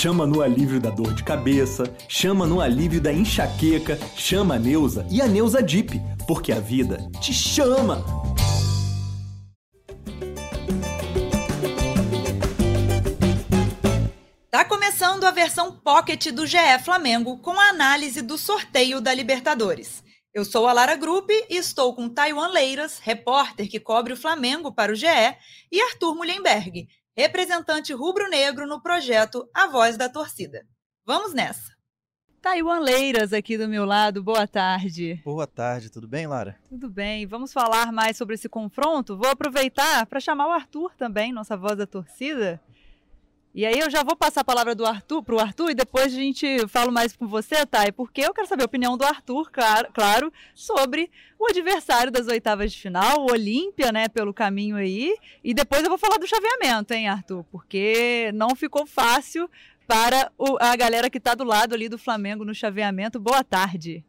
chama no alívio da dor de cabeça, chama no alívio da enxaqueca, chama a Neuza e a Neuza Dip, porque a vida te chama! Tá começando a versão pocket do GE Flamengo com a análise do sorteio da Libertadores. Eu sou a Lara Grupp e estou com Taiwan Leiras, repórter que cobre o Flamengo para o GE, e Arthur Mullenberg, representante rubro-negro no projeto A Voz da Torcida. Vamos nessa! Taiwan Leiras aqui do meu lado, boa tarde. Boa tarde, tudo bem, Lara? Tudo bem, vamos falar mais sobre esse confronto. Vou aproveitar para chamar o Arthur também, nossa voz da torcida. E aí eu já vou passar a palavra do Arthur para o Arthur e depois a gente fala mais com você, Thay, porque eu quero saber a opinião do Arthur, claro, sobre o adversário das oitavas de final, o Olímpia, né, pelo caminho aí. E depois eu vou falar do chaveamento, hein, Arthur, porque não ficou fácil para o, a galera que está do lado ali do Flamengo no chaveamento. Boa tarde.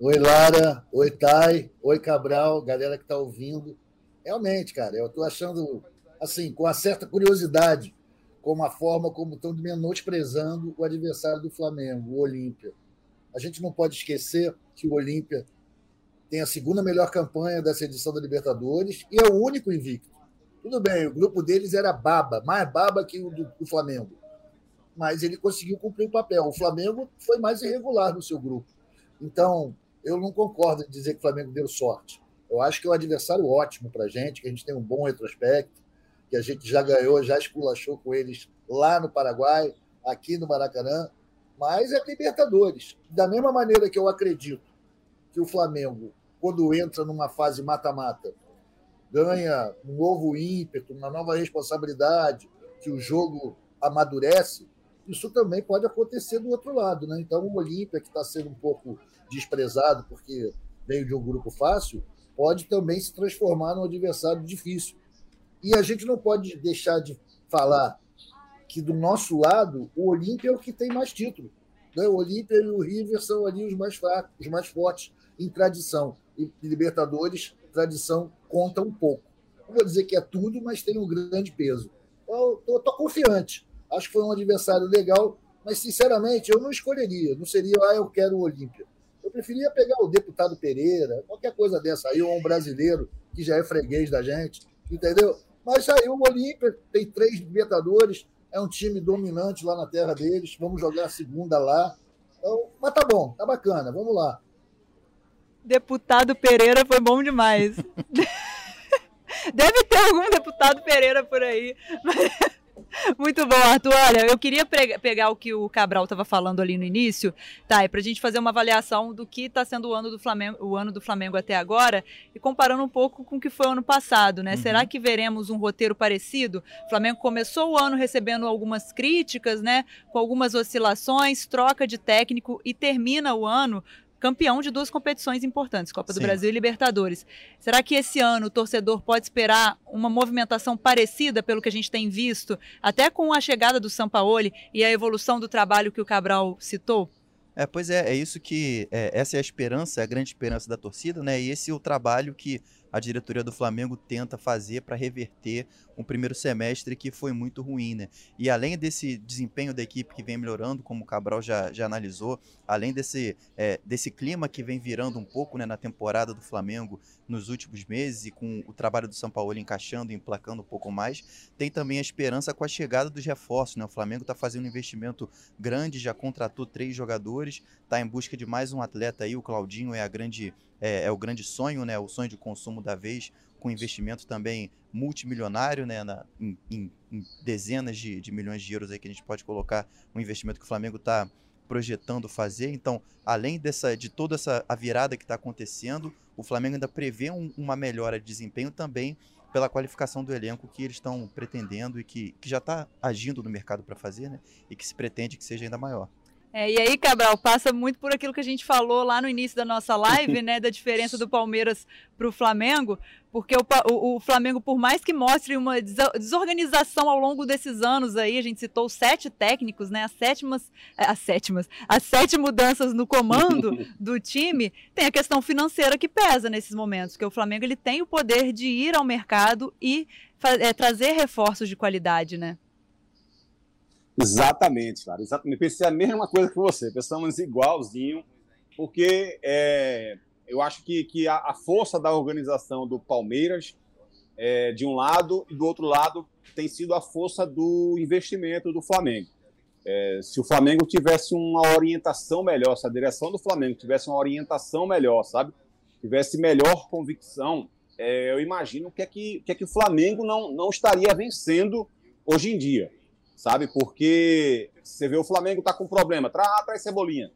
Oi, Lara. Oi, Thay. Oi, Cabral, galera que está ouvindo. Realmente, cara, eu estou achando, assim, com uma certa curiosidade como a forma como estão menosprezando o adversário do Flamengo, o Olímpia. A gente não pode esquecer que o Olímpia tem a segunda melhor campanha dessa edição da Libertadores e é o único invicto. Tudo bem, o grupo deles era baba, mais baba que o do, do Flamengo. Mas ele conseguiu cumprir o papel. O Flamengo foi mais irregular no seu grupo. Então, eu não concordo em dizer que o Flamengo deu sorte. Eu acho que é um adversário ótimo para a gente, que a gente tem um bom retrospecto que a gente já ganhou, já esculachou com eles lá no Paraguai, aqui no Maracanã, mas é Libertadores. Da mesma maneira que eu acredito que o Flamengo, quando entra numa fase mata-mata, ganha um novo ímpeto, uma nova responsabilidade, que o jogo amadurece, isso também pode acontecer do outro lado. Né? Então, o Olímpia, que está sendo um pouco desprezado porque veio de um grupo fácil, pode também se transformar num adversário difícil. E a gente não pode deixar de falar que do nosso lado, o Olímpia é o que tem mais título. Né? O Olímpia e o River são ali os mais fracos, os mais fortes em tradição. E Libertadores, tradição conta um pouco. Não vou dizer que é tudo, mas tem um grande peso. Eu estou confiante. Acho que foi um adversário legal, mas sinceramente eu não escolheria. Não seria, ah, eu quero o Olímpia. Eu preferia pegar o deputado Pereira, qualquer coisa dessa aí, ou um brasileiro que já é freguês da gente, entendeu? Mas aí o Olímpia tem três Libertadores, é um time dominante lá na terra deles. Vamos jogar a segunda lá. Então, mas tá bom, tá bacana, vamos lá. Deputado Pereira foi bom demais. Deve ter algum deputado Pereira por aí. Mas... Muito bom, Arthur. Olha, eu queria pegar o que o Cabral estava falando ali no início, tá? E para a gente fazer uma avaliação do que está sendo o ano do Flamengo, o ano do Flamengo até agora, e comparando um pouco com o que foi o ano passado, né? Uhum. Será que veremos um roteiro parecido? O Flamengo começou o ano recebendo algumas críticas, né? Com algumas oscilações, troca de técnico e termina o ano campeão de duas competições importantes, Copa Sim. do Brasil e Libertadores. Será que esse ano o torcedor pode esperar uma movimentação parecida pelo que a gente tem visto, até com a chegada do Sampaoli e a evolução do trabalho que o Cabral citou? É, pois é, é isso que. É, essa é a esperança, é a grande esperança da torcida, né? E esse é o trabalho que a diretoria do Flamengo tenta fazer para reverter um primeiro semestre que foi muito ruim, né? E além desse desempenho da equipe que vem melhorando, como o Cabral já, já analisou, além desse, é, desse clima que vem virando um pouco né, na temporada do Flamengo nos últimos meses e com o trabalho do São Paulo encaixando e emplacando um pouco mais, tem também a esperança com a chegada dos reforços, né? O Flamengo está fazendo um investimento grande, já contratou três jogadores, está em busca de mais um atleta aí, o Claudinho é a grande é, é, o grande sonho, né, o sonho de consumo da vez, com investimento também multimilionário, né, na, em, em, dezenas de, de, milhões de euros aí que a gente pode colocar, um investimento que o Flamengo está projetando fazer. Então, além dessa, de toda essa a virada que está acontecendo, o Flamengo ainda prevê um, uma melhora de desempenho também pela qualificação do elenco que eles estão pretendendo e que, que já está agindo no mercado para fazer, né? E que se pretende que seja ainda maior. É, e aí, Cabral, passa muito por aquilo que a gente falou lá no início da nossa live, né, da diferença do Palmeiras para o Flamengo, porque o, o, o, Flamengo, por mais que mostre uma desorganização ao longo desses anos aí, a gente citou sete técnicos, né, as sétimas, é, as sétimas, as sete mudanças no comando do time, tem a questão financeira que pesa nesses momentos, porque o Flamengo ele tem o poder de ir ao mercado e é, trazer reforços de qualidade, né? Exatamente, cara. Exatamente. Pensei a mesma coisa que você. Pensamos igualzinho, porque é, eu acho que, que a, a, força da organização do Palmeiras, é, de um lado, e do outro lado, tem sido a força do investimento do Flamengo. É, se o Flamengo tivesse uma orientação melhor, se a direção do Flamengo tivesse uma orientação melhor, sabe? Tivesse melhor convicção, é, eu imagino que é que, que é que o Flamengo não, não estaria vencendo hoje em dia sabe? Porque você vê o Flamengo tá com problema, traz, ah, traz Cebolinha,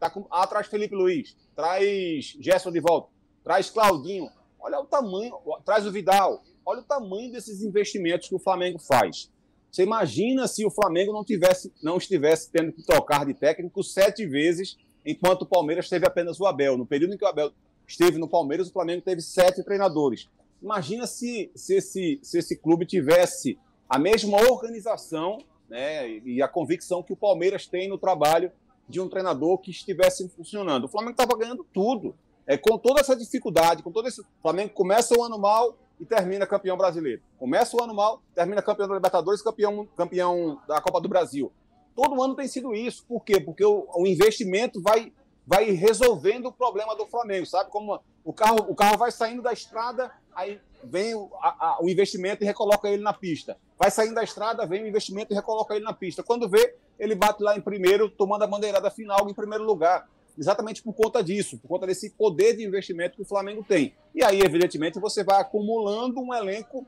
tá com, ah, traz Felipe Luiz, traz Gerson de volta, traz Claudinho, olha o tamanho, traz o Vidal, olha o tamanho desses investimentos que o Flamengo faz. Você imagina se o Flamengo não tivesse, não estivesse tendo que trocar de técnico sete vezes, enquanto o Palmeiras teve apenas o Abel. No período em que o Abel esteve no Palmeiras, o Flamengo teve sete treinadores. Imagina se, se, esse, se esse clube tivesse a mesma organização né, e a convicção que o Palmeiras tem no trabalho de um treinador que estivesse funcionando. O Flamengo estava ganhando tudo. É, com toda essa dificuldade, com todo esse. O Flamengo começa o ano mal e termina campeão brasileiro. Começa o ano mal, termina campeão da Libertadores, campeão, campeão da Copa do Brasil. Todo ano tem sido isso. Por quê? Porque o, o investimento vai, vai resolvendo o problema do Flamengo, sabe? Como o carro, o carro vai saindo da estrada, aí vem o, a, o investimento e recoloca ele na pista. Vai saindo da estrada, vem o investimento e recoloca ele na pista. Quando vê, ele bate lá em primeiro, tomando a bandeirada final em primeiro lugar. Exatamente por conta disso, por conta desse poder de investimento que o Flamengo tem. E aí, evidentemente, você vai acumulando um elenco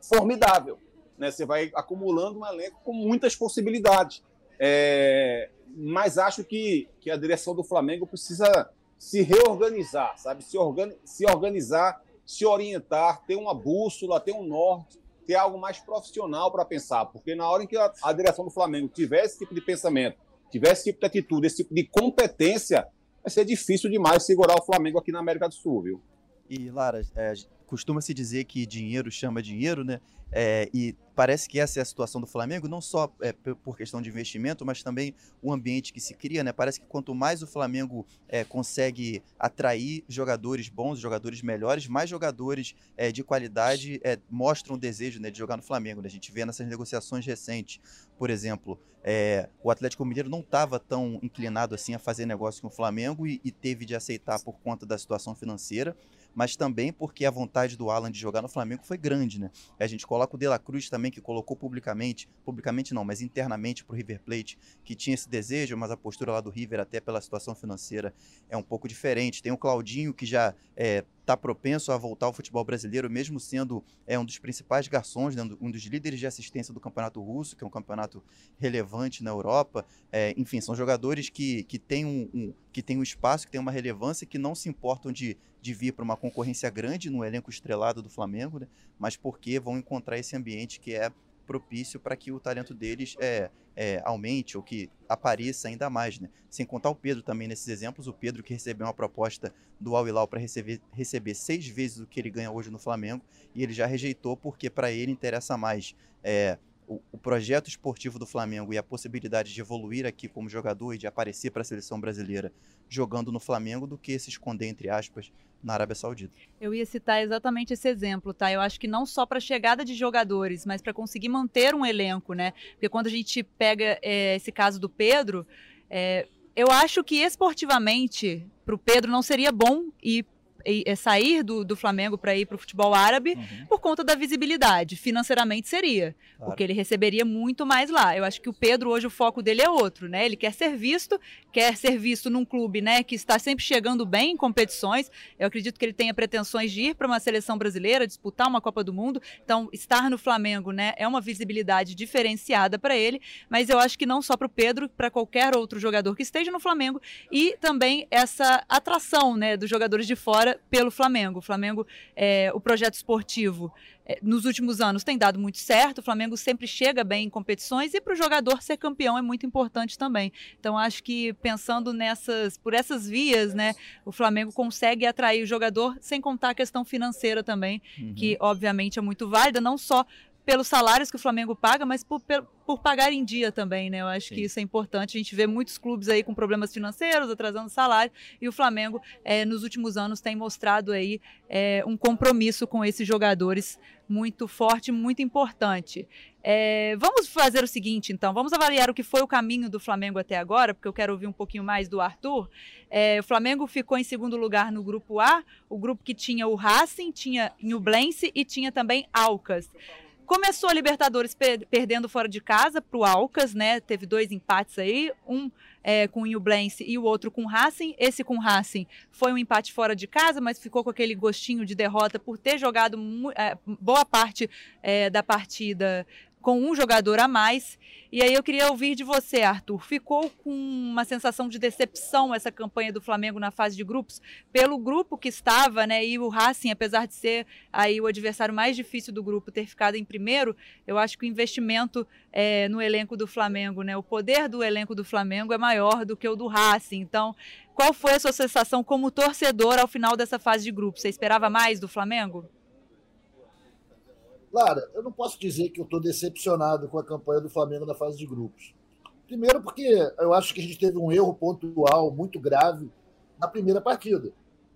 formidável. Né? Você vai acumulando um elenco com muitas possibilidades. É... Mas acho que, que a direção do Flamengo precisa se reorganizar, sabe? Se, organi se organizar se orientar, ter uma bússola, ter um norte, ter algo mais profissional para pensar. Porque na hora em que a, a, direção do Flamengo tiver esse tipo de pensamento, tiver esse tipo de atitude, esse tipo de competência, vai ser difícil demais segurar o Flamengo aqui na América do Sul, viu? E, Lara, é, costuma-se dizer que dinheiro chama dinheiro, né? É, e parece que essa é a situação do Flamengo, não só é, por questão de investimento, mas também o ambiente que se cria, né? Parece que quanto mais o Flamengo é, consegue atrair jogadores bons, jogadores melhores, mais jogadores é, de qualidade é, mostram o desejo né, de jogar no Flamengo. Né? A gente vê nessas negociações recentes, por exemplo, é, o Atlético Mineiro não estava tão inclinado assim a fazer negócio com o Flamengo e, e teve de aceitar por conta da situação financeira mas também porque a vontade do Alan de jogar no Flamengo foi grande, né? A gente coloca o De La Cruz também, que colocou publicamente, publicamente não, mas internamente para o River Plate, que tinha esse desejo, mas a postura lá do River, até pela situação financeira, é um pouco diferente. Tem o Claudinho, que já é, está propenso a voltar ao futebol brasileiro, mesmo sendo é, um dos principais garçons, né, um dos líderes de assistência do campeonato russo, que é um campeonato relevante na Europa. É, enfim, são jogadores que, que têm um, um, que têm um espaço, que têm uma relevância, que não se importam de, de vir para uma concorrência grande no elenco estrelado do Flamengo, né, mas porque vão encontrar esse ambiente que é propício para que o talento deles é, é, aumente ou que apareça ainda mais. Né? Sem contar o Pedro também nesses exemplos, o Pedro que recebeu uma proposta do Al Hilal para receber, receber seis vezes o que ele ganha hoje no Flamengo e ele já rejeitou porque para ele interessa mais é, o, o, projeto esportivo do Flamengo e a possibilidade de evoluir aqui como jogador e de aparecer para a seleção brasileira jogando no Flamengo do que se esconder, entre aspas, na Arábia Saudita. Eu ia citar exatamente esse exemplo, tá? Eu acho que não só para a chegada de jogadores, mas para conseguir manter um elenco, né? Porque quando a gente pega é, esse caso do Pedro, é, eu acho que esportivamente para o Pedro não seria bom ir sair do, do Flamengo para ir para o futebol árabe uhum. por conta da visibilidade. Financeiramente seria, claro. porque ele receberia muito mais lá. Eu acho que o Pedro hoje o foco dele é outro, né? Ele quer ser visto, quer ser visto num clube, né, que está sempre chegando bem em competições. Eu acredito que ele tenha pretensões de ir para uma seleção brasileira, disputar uma Copa do Mundo. Então, estar no Flamengo, né, é uma visibilidade diferenciada para ele. Mas eu acho que não só para o Pedro, para qualquer outro jogador que esteja no Flamengo e também essa atração, né, dos jogadores de fora pelo Flamengo. O Flamengo, é, o projeto esportivo é, nos últimos anos tem dado muito certo. O Flamengo sempre chega bem em competições e para o jogador ser campeão é muito importante também. Então acho que pensando nessas, por essas vias, né, o Flamengo consegue atrair o jogador sem contar a questão financeira também, uhum. que obviamente é muito válida, não só pelos salários que o Flamengo paga, mas por, por pagar em dia também, né? Eu acho Sim. que isso é importante. A gente vê muitos clubes aí com problemas financeiros, atrasando salário, e o Flamengo, é, nos últimos anos, tem mostrado aí é, um compromisso com esses jogadores muito forte, muito importante. É, vamos fazer o seguinte, então, vamos avaliar o que foi o caminho do Flamengo até agora, porque eu quero ouvir um pouquinho mais do Arthur. É, o Flamengo ficou em segundo lugar no grupo A, o grupo que tinha o Racing, tinha Nublense e tinha também Alcas. Começou a Libertadores per perdendo fora de casa para o Alcas, né? Teve dois empates aí, um é, com o Nublense e o outro com o Racing. Esse com o Racing foi um empate fora de casa, mas ficou com aquele gostinho de derrota por ter jogado é, boa parte é, da partida com um jogador a mais. E aí eu queria ouvir de você, Arthur. Ficou com uma sensação de decepção essa campanha do Flamengo na fase de grupos pelo grupo que estava, né? E o Racing, apesar de ser aí o adversário mais difícil do grupo, ter ficado em primeiro, eu acho que o investimento é, no elenco do Flamengo, né? O poder do elenco do Flamengo é maior do que o do Racing. Então, qual foi a sua sensação como torcedor ao final dessa fase de grupos? Você esperava mais do Flamengo? Lara, eu não posso dizer que eu estou decepcionado com a campanha do Flamengo na fase de grupos. Primeiro, porque eu acho que a gente teve um erro pontual muito grave na primeira partida,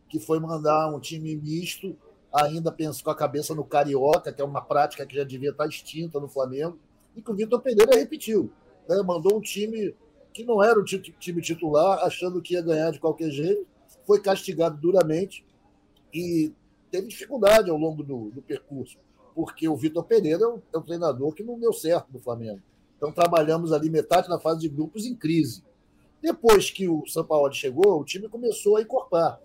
que foi mandar um time misto, ainda penso com a cabeça no Carioca, que é uma prática que já devia estar extinta no Flamengo, e que o Vitor Pereira repetiu. Né? Mandou um time que não era o time titular, achando que ia ganhar de qualquer jeito, foi castigado duramente e teve dificuldade ao longo do, do percurso porque o Vitor Pereira é um, é um, treinador que não deu certo no Flamengo. Então trabalhamos ali metade na fase de grupos em crise. Depois que o São Paulo chegou, o time começou a encorpar.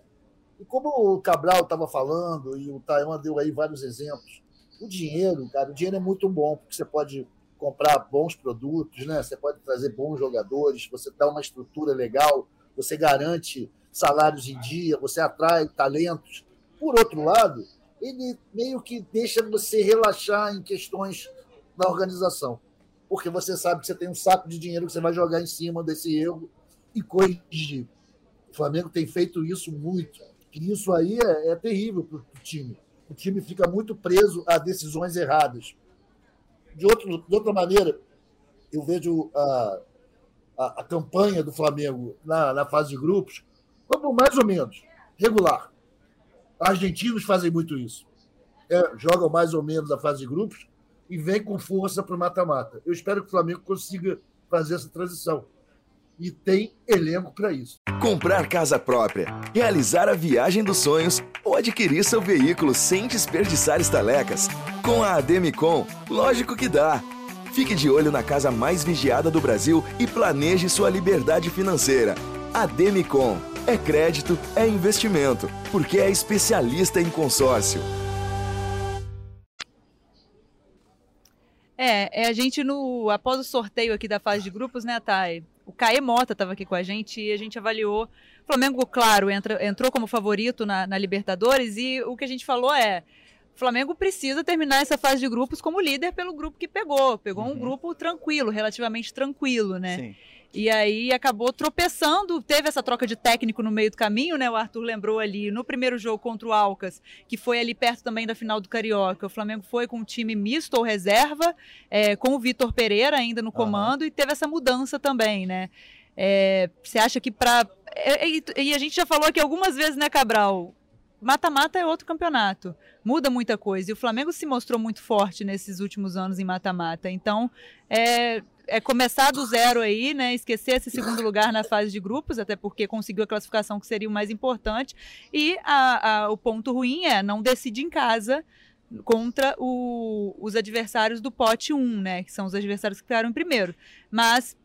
E como o Cabral estava falando, e o Taiwan deu aí vários exemplos, o dinheiro, cara, o dinheiro é muito bom, porque você pode comprar bons produtos, né? Você pode trazer bons jogadores, você dá uma estrutura legal, você garante salários em dia, você atrai talentos. Por outro lado, ele meio que deixa você relaxar em questões da organização. Porque você sabe que você tem um saco de dinheiro que você vai jogar em cima desse erro e corrigir. O Flamengo tem feito isso muito. E isso aí é, é terrível para o time. O time fica muito preso a decisões erradas. De, outro, de outra maneira, eu vejo a, a, a campanha do Flamengo na, na fase de grupos como mais ou menos regular Argentinos fazem muito isso. É, jogam mais ou menos a fase de grupos e vem com força para o mata-mata. Eu espero que o Flamengo consiga fazer essa transição. E tem elenco para isso. Comprar casa própria, realizar a viagem dos sonhos ou adquirir seu veículo sem desperdiçar estalecas. Com a Ademicon, lógico que dá. Fique de olho na casa mais vigiada do Brasil e planeje sua liberdade financeira. Ademicon é crédito, é investimento, porque é especialista em consórcio. É, é a gente no após o sorteio aqui da fase de grupos, né, Thay? O Caê Mota estava aqui com a gente e a gente avaliou. O Flamengo, claro, entra, entrou como favorito na, na Libertadores e o que a gente falou é o Flamengo precisa terminar essa fase de grupos como líder pelo grupo que pegou. Pegou uhum. um grupo tranquilo, relativamente tranquilo, né? Sim. E aí acabou tropeçando, teve essa troca de técnico no meio do caminho, né? O Arthur lembrou ali no primeiro jogo contra o Alcas, que foi ali perto também da final do Carioca. O Flamengo foi com um time misto ou reserva, é, com o Vitor Pereira ainda no comando, uhum. e teve essa mudança também, né? É, você acha que para. É, e, e a gente já falou aqui algumas vezes, né, Cabral? Mata-mata é outro campeonato. Muda muita coisa. E o Flamengo se mostrou muito forte nesses últimos anos em mata-mata. Então, é, é começar do zero aí, né? Esquecer esse segundo lugar na fase de grupos, até porque conseguiu a classificação que seria o mais importante. E a, a, o ponto ruim é não decidir em casa contra o, os adversários do pote 1, né? Que são os adversários que ficaram em primeiro. Mas,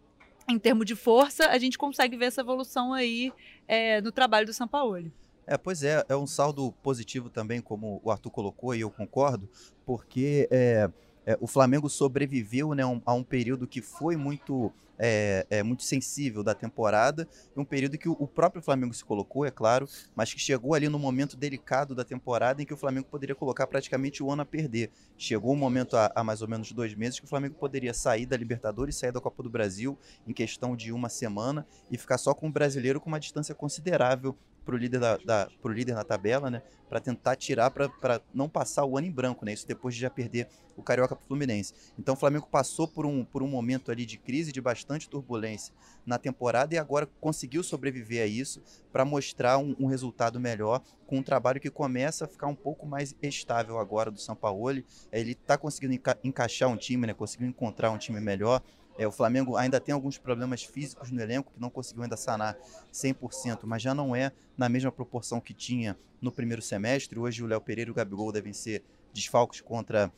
em termos de força, a gente consegue ver essa evolução aí é, no trabalho do São Paulo. É, pois é, é um saldo positivo também, como o Arthur colocou, e eu concordo, porque é, é, o Flamengo sobreviveu né, um, a um período que foi muito, é, é, muito sensível da temporada, um período que o, o, próprio Flamengo se colocou, é claro, mas que chegou ali no momento delicado da temporada em que o Flamengo poderia colocar praticamente o ano a perder. Chegou um momento há, há mais ou menos dois meses que o Flamengo poderia sair da Libertadores, sair da Copa do Brasil em questão de uma semana e ficar só com o brasileiro com uma distância considerável pro líder, da, da, pro líder na tabela, né? Para tentar tirar, para não passar o ano em branco, né? Isso depois de já perder o Carioca pro Fluminense. Então o Flamengo passou por um, por um momento ali de crise, de bastante turbulência na temporada e agora conseguiu sobreviver a isso para mostrar um, um, resultado melhor com um trabalho que começa a ficar um pouco mais estável agora do São Paulo. Ele está conseguindo enca encaixar um time, né? Conseguiu encontrar um time melhor. É, o Flamengo ainda tem alguns problemas físicos no elenco que não conseguiu ainda sanar 100%, mas já não é na mesma proporção que tinha no primeiro semestre. Hoje o Léo Pereira e o Gabigol devem ser desfalques contra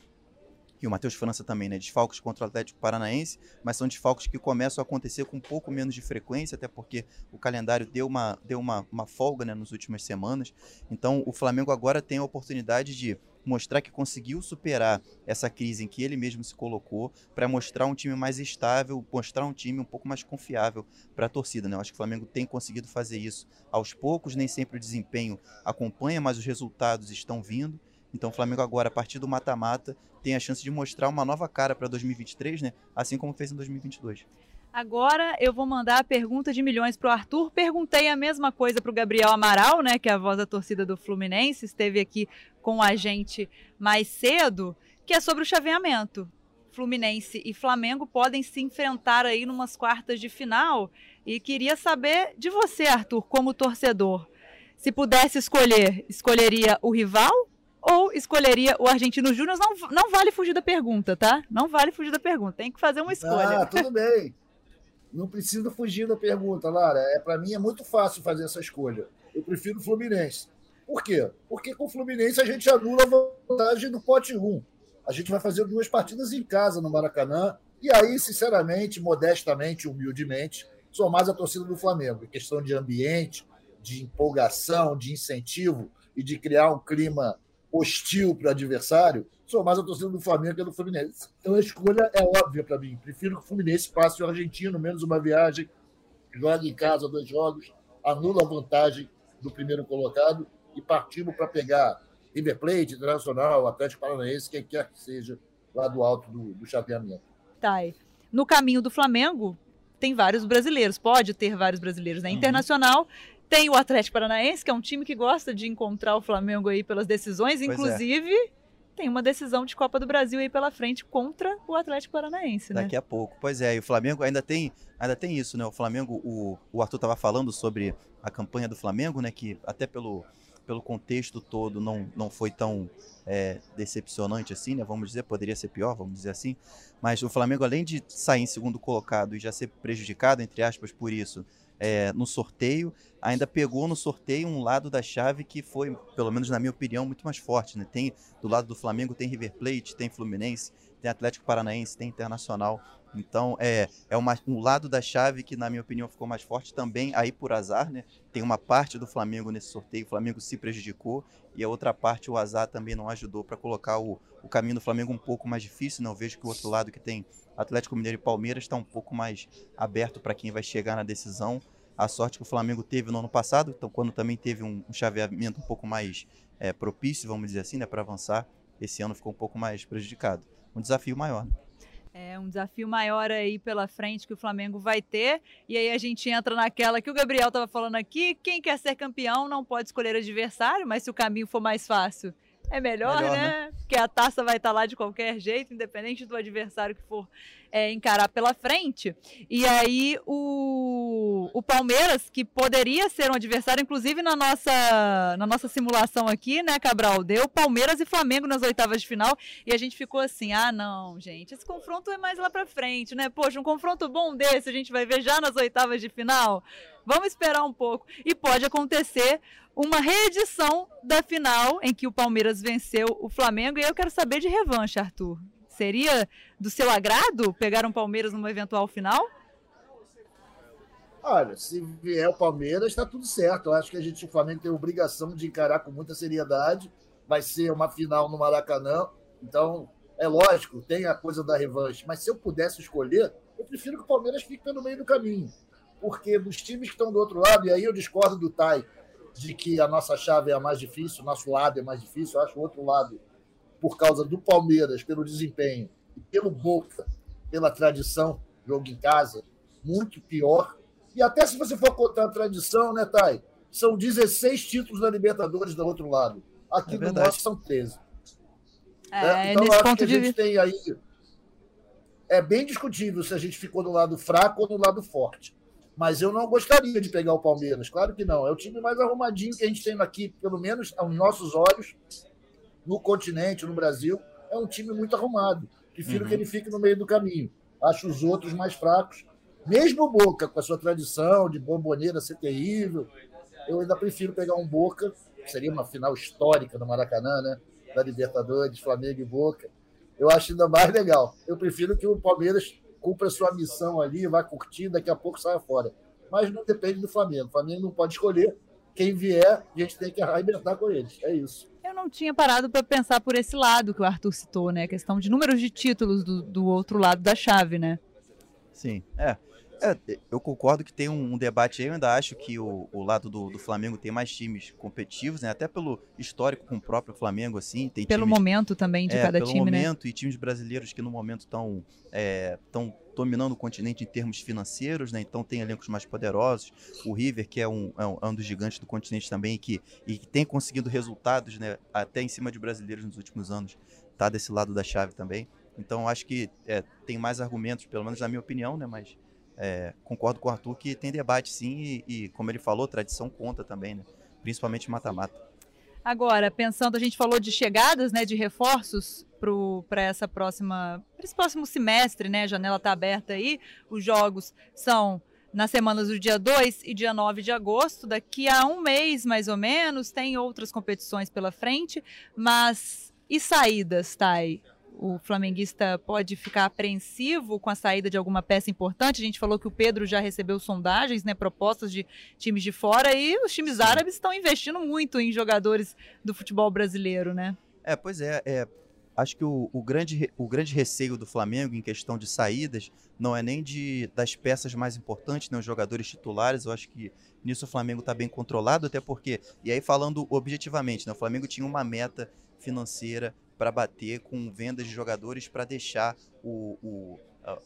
e o Matheus França também, né? Desfalques contra o Atlético Paranaense, mas são desfalques que começam a acontecer com um pouco menos de frequência, até porque o calendário deu uma, deu uma, uma folga né, nas últimas semanas. Então o Flamengo agora tem a oportunidade de mostrar que conseguiu superar essa crise em que ele mesmo se colocou, para mostrar um time mais estável, mostrar um time um pouco mais confiável para a torcida. Né? Eu acho que o Flamengo tem conseguido fazer isso aos poucos, nem sempre o desempenho acompanha, mas os resultados estão vindo. Então o Flamengo agora, a partir do mata-mata, tem a chance de mostrar uma nova cara para 2023, né? assim como fez em 2022. Agora eu vou mandar a pergunta de milhões para o Arthur. Perguntei a mesma coisa para o Gabriel Amaral, né, que é a voz da torcida do Fluminense, esteve aqui com a gente mais cedo, que é sobre o chaveamento. Fluminense e Flamengo podem se enfrentar aí numas quartas de final. E queria saber de você, Arthur, como torcedor. Se pudesse escolher, escolheria o rival ou escolheria o Argentino Júnior? Não, não vale fugir da pergunta, tá? Não vale fugir da pergunta. Tem que fazer uma escolha. Ah, tudo bem. Não precisa fugir da pergunta, Lara. É, Para mim é muito fácil fazer essa escolha. Eu prefiro o Fluminense. Por quê? Porque com o Fluminense a gente anula a vantagem do pote 1. A gente vai fazer duas partidas em casa no Maracanã. E aí, sinceramente, modestamente, humildemente, sou mais a torcida do Flamengo. Em questão de ambiente, de empolgação, de incentivo e de criar um clima hostil para o adversário, sou mais a torcida do Flamengo que do Fluminense. Então a escolha é óbvia para mim. Prefiro que o Fluminense passe o argentino, menos uma viagem, jogue em casa dois jogos, anula a vantagem do primeiro colocado e partimos para pegar River Plate, Internacional, Atlético Paranaense, quem quer que seja, lá do alto do, do chapeamento. Tá. No caminho do Flamengo, tem vários brasileiros, pode ter vários brasileiros, né? Uhum. Internacional tem o Atlético Paranaense, que é um time que gosta de encontrar o Flamengo aí pelas decisões, pois é. inclusive é. Tem uma decisão de Copa do Brasil aí pela frente contra o Atlético Paranaense, né? Daqui a pouco. Pois é, e o Flamengo ainda tem, ainda tem isso, né? O Flamengo, o, o Arthur estava falando sobre a campanha do Flamengo, né? Que até pelo, pelo contexto todo não, não foi tão é, decepcionante assim, né? Vamos dizer, poderia ser pior, vamos dizer assim. Mas o Flamengo, além de sair em segundo colocado e já ser prejudicado, entre aspas, por isso, é, no sorteio, ainda pegou no sorteio um lado da chave que foi, pelo menos na minha opinião, muito mais forte. Né? Tem do lado do Flamengo tem River Plate, tem Fluminense, tem Atlético Paranaense, tem Internacional. Então é, é uma, um lado da chave que, na minha opinião, ficou mais forte também, aí por azar, né? Tem uma parte do Flamengo nesse sorteio, o Flamengo se prejudicou, e a outra parte o azar também não ajudou para colocar o, o caminho do Flamengo um pouco mais difícil. Não né? vejo que o outro lado que tem Atlético Mineiro e Palmeiras está um pouco mais aberto para quem vai chegar na decisão. A sorte que o Flamengo teve no ano passado, então quando também teve um, um chaveamento um pouco mais é, propício, vamos dizer assim, né, para avançar, esse ano ficou um pouco mais prejudicado. Um desafio maior. Né? É um desafio maior aí pela frente que o Flamengo vai ter. E aí a gente entra naquela que o Gabriel estava falando aqui: quem quer ser campeão não pode escolher adversário, mas se o caminho for mais fácil, é melhor, melhor né? né? Porque a taça vai estar tá lá de qualquer jeito, independente do adversário que for é, encarar pela frente. E aí o, o Palmeiras, que poderia ser um adversário, inclusive na nossa, na nossa simulação aqui, né, Cabral? Deu Palmeiras e Flamengo nas oitavas de final. E a gente ficou assim: ah, não, gente, esse confronto é mais lá pra frente, né? Poxa, um confronto bom desse a gente vai ver já nas oitavas de final. Vamos esperar um pouco. E pode acontecer uma reedição da final em que o Palmeiras venceu o Flamengo. E eu quero saber de revanche, Arthur. Seria do seu agrado pegar um Palmeiras numa eventual final? Olha, se vier o Palmeiras, está tudo certo. Eu acho que a gente, o Flamengo, tem a obrigação de encarar com muita seriedade. Vai ser uma final no Maracanã. Então, é lógico, tem a coisa da revanche. Mas se eu pudesse escolher, eu prefiro que o Palmeiras fique pelo meio do caminho. Porque dos times que estão do outro lado, e aí eu discordo do Tai, de que a nossa chave é a mais difícil, o nosso lado é mais difícil. Eu acho o outro lado por causa do Palmeiras, pelo desempenho, pelo Boca, pela tradição, jogo em casa, muito pior. E até se você for contar a tradição, né, Thay? são 16 títulos da Libertadores do outro lado. Aqui é no nosso são 13. É, é, então, nesse ponto de a gente tem aí. É bem discutível se a gente ficou do lado fraco ou do lado forte. Mas eu não gostaria de pegar o Palmeiras, claro que não. É o time mais arrumadinho que a gente tem aqui, pelo menos aos nossos olhos, no continente, no Brasil. É um time muito arrumado. Prefiro uhum. que ele fique no meio do caminho. Acho os outros mais fracos. Mesmo o Boca, com a sua tradição de bomboneira ser terrível, eu ainda prefiro pegar um Boca, seria uma final histórica no Maracanã, né? Da Libertadores, Flamengo e Boca. Eu acho ainda mais legal. Eu prefiro que o Palmeiras cumpra sua missão ali, vá curtir, daqui a pouco saia fora. Mas não depende do Flamengo. O Flamengo não pode escolher. Quem vier, a gente tem que arrebentar com eles. É isso. Eu não tinha parado para pensar por esse lado que o Arthur citou, né? A questão de números de títulos do, do outro lado da chave, né? Sim, é. É, eu concordo que tem um, um, debate aí, eu ainda acho que o, o lado do, do, Flamengo tem mais times competitivos, né? Até pelo histórico com o próprio Flamengo, assim. Tem pelo times, momento também de é, cada time, momento, né? Pelo momento, e times brasileiros que no momento estão é, tão dominando o continente em termos financeiros, né? Então tem elencos mais poderosos. O River, que é um, é um, é um dos gigantes do continente também, que, e que tem conseguido resultados, né? Até em cima de brasileiros nos últimos anos, tá desse lado da chave também. Então acho que é, tem mais argumentos, pelo menos na minha opinião, né? Mas é, concordo com o Arthur que tem debate sim, e, e, como ele falou, tradição conta também, né? Principalmente mata-mata. Agora, pensando, a gente falou de chegadas, né, de reforços para essa próxima, esse próximo semestre, né? A janela está aberta aí. Os jogos são nas semanas do dia 2 e dia 9 de agosto. Daqui a um mês, mais ou menos, tem outras competições pela frente, mas e saídas, Thay? O flamenguista pode ficar apreensivo com a saída de alguma peça importante. A gente falou que o Pedro já recebeu sondagens, né, propostas de times de fora e os times árabes estão investindo muito em jogadores do futebol brasileiro, né? É, pois é, é acho que o, o, grande, o grande receio do Flamengo em questão de saídas não é nem de das peças mais importantes, né, os jogadores titulares. Eu acho que nisso o Flamengo está bem controlado, até porque, e aí falando objetivamente, né, o Flamengo tinha uma meta financeira para bater com vendas de jogadores para deixar o, o,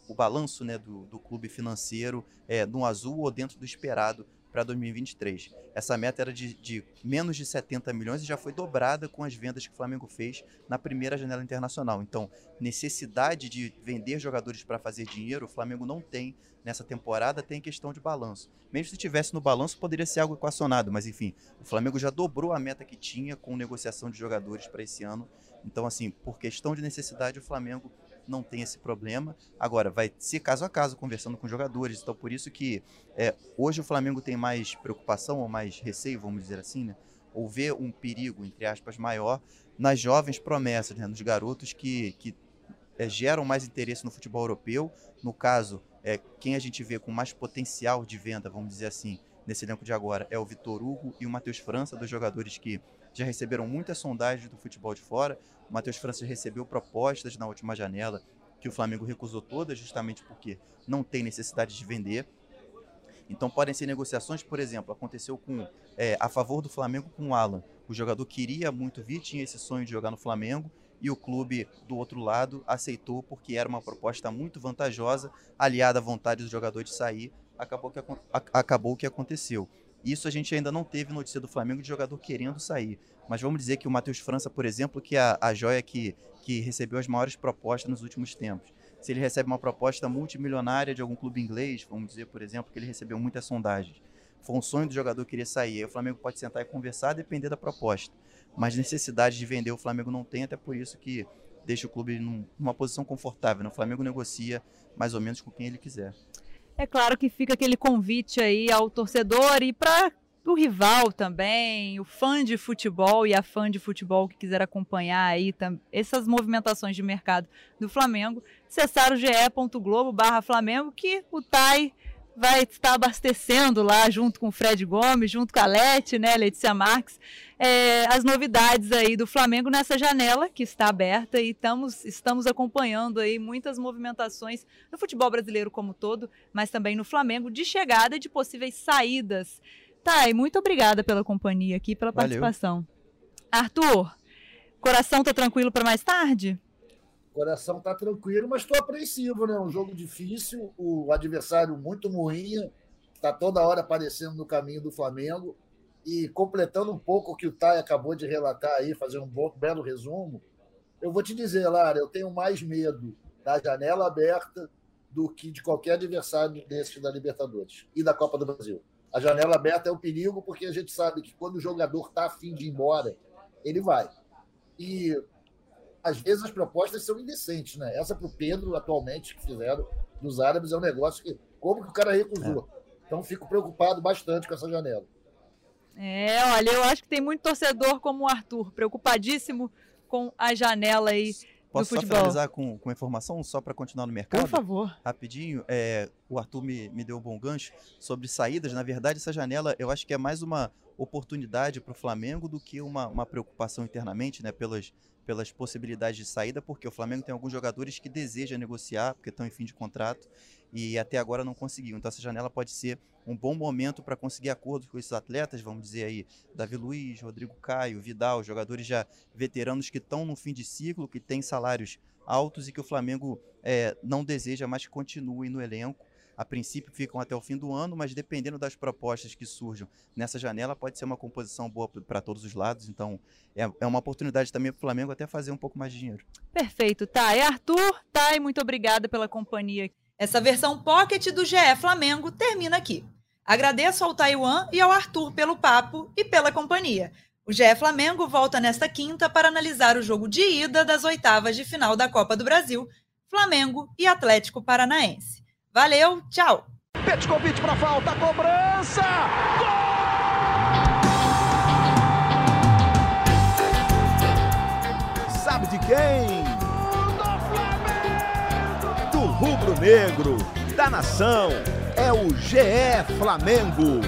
o balanço né, do, do clube financeiro é, no azul ou dentro do esperado para 2023. Essa meta era de, de, menos de 70 milhões e já foi dobrada com as vendas que o Flamengo fez na primeira janela internacional. Então, necessidade de vender jogadores para fazer dinheiro, o Flamengo não tem nessa temporada, tem questão de balanço. Mesmo se tivesse no balanço, poderia ser algo equacionado, mas enfim, o Flamengo já dobrou a meta que tinha com negociação de jogadores para esse ano. Então, assim, por questão de necessidade, o Flamengo não tem esse problema. Agora, vai ser caso a caso, conversando com jogadores. Então, por isso que é, hoje o Flamengo tem mais preocupação ou mais receio, vamos dizer assim, né? Ou ver um perigo, entre aspas, maior nas jovens promessas, né? nos garotos que, que é, geram mais interesse no futebol europeu. No caso, é, quem a gente vê com mais potencial de venda, vamos dizer assim, nesse elenco de agora, é o Vitor Hugo e o Matheus França, dois jogadores que já receberam muitas sondagens do futebol de fora. O Matheus França recebeu propostas na última janela que o Flamengo recusou todas, justamente porque não tem necessidade de vender. Então podem ser negociações, por exemplo, aconteceu com é, a favor do Flamengo com o Alan. O jogador queria muito vir, tinha esse sonho de jogar no Flamengo e o clube do outro lado aceitou porque era uma proposta muito vantajosa, aliada à vontade do jogador de sair. Acabou que, acabou que aconteceu. Isso a gente ainda não teve notícia do Flamengo de jogador querendo sair. Mas vamos dizer que o Matheus França, por exemplo, que é a, a joia que, que recebeu as maiores propostas nos últimos tempos. Se ele recebe uma proposta multimilionária de algum clube inglês, vamos dizer, por exemplo, que ele recebeu muitas sondagens. Foi um sonho do jogador querer sair. Aí o Flamengo pode sentar e conversar, depender da proposta. Mas necessidade de vender o Flamengo não tem, até por isso que deixa o clube numa posição confortável. Né? O Flamengo negocia mais ou menos com quem ele quiser. É claro que fica aquele convite aí ao torcedor e para o rival também, o fã de futebol e a fã de futebol que quiser acompanhar aí essas movimentações de mercado do Flamengo, acessar o ge.globo barra Flamengo que o Tai vai estar abastecendo lá junto com o Fred Gomes, junto com a Lete, né, Letícia Marques, é, as novidades aí do Flamengo nessa janela que está aberta e estamos, estamos acompanhando aí muitas movimentações no futebol brasileiro como todo, mas também no Flamengo de chegada de possíveis saídas. Thay, muito obrigada pela companhia aqui, pela Valeu. participação. Arthur, coração tá tranquilo para mais tarde? Coração está tranquilo, mas estou apreensivo, né? Um jogo difícil, o adversário muito moinha, está toda hora aparecendo no caminho do Flamengo. E completando um pouco o que o Thay acabou de relatar aí, fazer um bom, belo resumo, eu vou te dizer, Lara, eu tenho mais medo da janela aberta do que de qualquer adversário desse da Libertadores e da Copa do Brasil. A janela aberta é um perigo porque a gente sabe que quando o jogador está afim de ir embora, ele vai. E às vezes as propostas são indecentes, né? Essa para o Pedro, atualmente, que fizeram dos árabes, é um negócio que. Como que o cara recusou? É. Então fico preocupado bastante com essa janela. É, olha, eu acho que tem muito torcedor como o Arthur, preocupadíssimo com a janela aí Posso só finalizar com, com informação, só para continuar no mercado? Por favor. Rapidinho, é, o Arthur me, me deu um bom gancho sobre saídas. Na verdade, essa janela eu acho que é mais uma oportunidade para o Flamengo do que uma, uma preocupação internamente, né, pelas, pelas possibilidades de saída, porque o Flamengo tem alguns jogadores que desejam negociar, porque estão em fim de contrato, e até agora não conseguiu. Então essa janela pode ser um bom momento para conseguir acordos com esses atletas, vamos dizer aí, Davi Luiz, Rodrigo Caio, Vidal, jogadores já veteranos que estão no fim de ciclo, que têm salários altos e que o Flamengo é, não deseja mais que continuem no elenco. A princípio ficam até o fim do ano, mas dependendo das propostas que surjam nessa janela, pode ser uma composição boa para todos os lados. Então é, é uma oportunidade também para o Flamengo até fazer um pouco mais de dinheiro. Perfeito, tá. É Arthur, e muito obrigada pela companhia. Essa versão pocket do GE Flamengo termina aqui. Agradeço ao Taiwan e ao Arthur pelo papo e pela companhia. O GE Flamengo volta nesta quinta para analisar o jogo de ida das oitavas de final da Copa do Brasil, Flamengo e Atlético Paranaense. Valeu, tchau! Petkovic para falta, cobrança! Gol! Sabe de quem? rubro-negro, da nação, é o GE Flamengo.